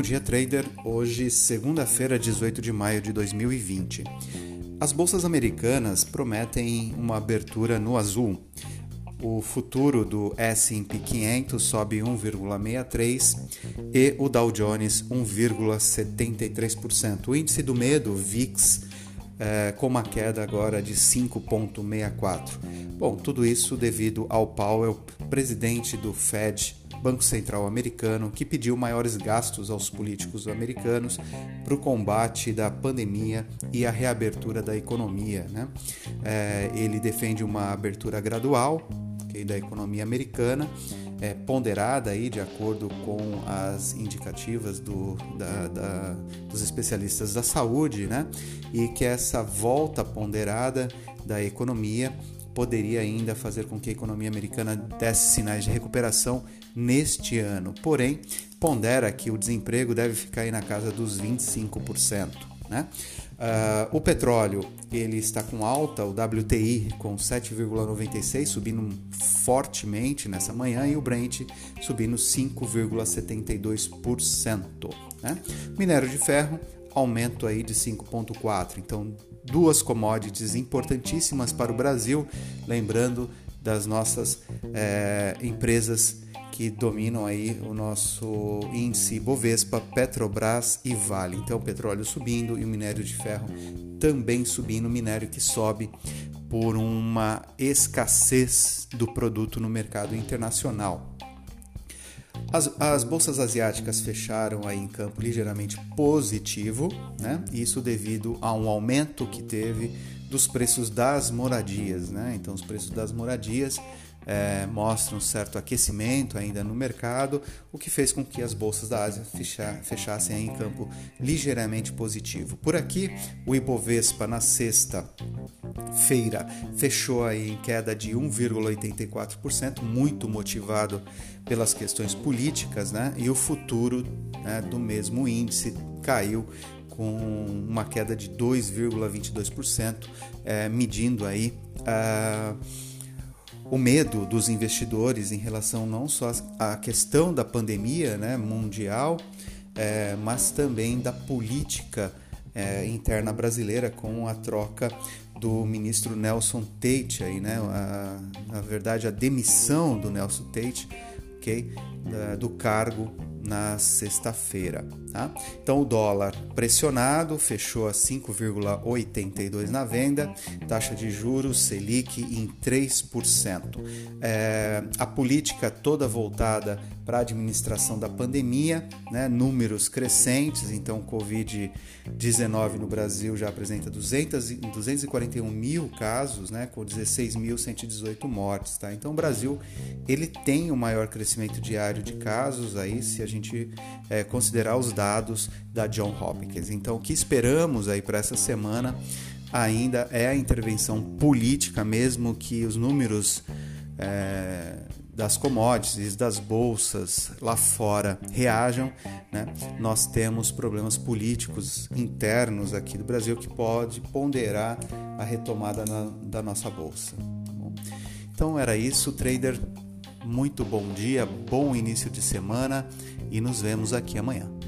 Bom dia, trader. Hoje, segunda-feira, 18 de maio de 2020. As bolsas americanas prometem uma abertura no azul. O futuro do S&P 500 sobe 1,63 e o Dow Jones 1,73%. O índice do medo, VIX, é, com uma queda agora de 5,64. Bom, tudo isso devido ao Powell, presidente do Fed, Banco Central americano, que pediu maiores gastos aos políticos americanos para o combate da pandemia e a reabertura da economia. Né? É, ele defende uma abertura gradual okay, da economia americana, é, ponderada aí de acordo com as indicativas do, da, da, dos especialistas da saúde, né? e que essa volta ponderada da economia poderia ainda fazer com que a economia americana desse sinais de recuperação neste ano. Porém, pondera que o desemprego deve ficar aí na casa dos 25%. Né? Uh, o petróleo ele está com alta, o WTI com 7,96 subindo fortemente nessa manhã e o Brent subindo 5,72%. Né? Minério de ferro aumento aí de 5,4. Então duas commodities importantíssimas para o Brasil, lembrando das nossas é, empresas que dominam aí o nosso índice Bovespa, Petrobras e Vale. Então, petróleo subindo e o minério de ferro também subindo, minério que sobe por uma escassez do produto no mercado internacional. As, as, bolsas asiáticas fecharam aí em campo ligeiramente positivo, né? Isso devido a um aumento que teve dos preços das moradias, né? Então, os preços das moradias é, mostra um certo aquecimento ainda no mercado, o que fez com que as bolsas da Ásia fechassem em campo ligeiramente positivo. Por aqui, o Ibovespa na sexta-feira fechou aí em queda de 1,84%, muito motivado pelas questões políticas, né? E o futuro né, do mesmo índice caiu com uma queda de 2,22%, é, medindo aí. Uh, o medo dos investidores em relação não só à questão da pandemia né, mundial, é, mas também da política é, interna brasileira com a troca do ministro Nelson Tate, aí, né, a, na verdade a demissão do Nelson Tate okay, do cargo na sexta-feira. Tá? Então o dólar pressionado fechou a 5,82 na venda, taxa de juros Selic em 3%. É, a política toda voltada para a administração da pandemia, né, números crescentes, então o Covid-19 no Brasil já apresenta 200, 241 mil casos, né, com 16.118 mortes. Tá? Então o Brasil ele tem o maior crescimento diário de casos aí, se a gente é, considerar os dados da John Hopkins. Então, o que esperamos aí para essa semana ainda é a intervenção política, mesmo que os números é, das commodities, das bolsas lá fora reajam, né? nós temos problemas políticos internos aqui do Brasil que pode ponderar a retomada na, da nossa bolsa. Tá então era isso, trader. Muito bom dia, bom início de semana e nos vemos aqui amanhã.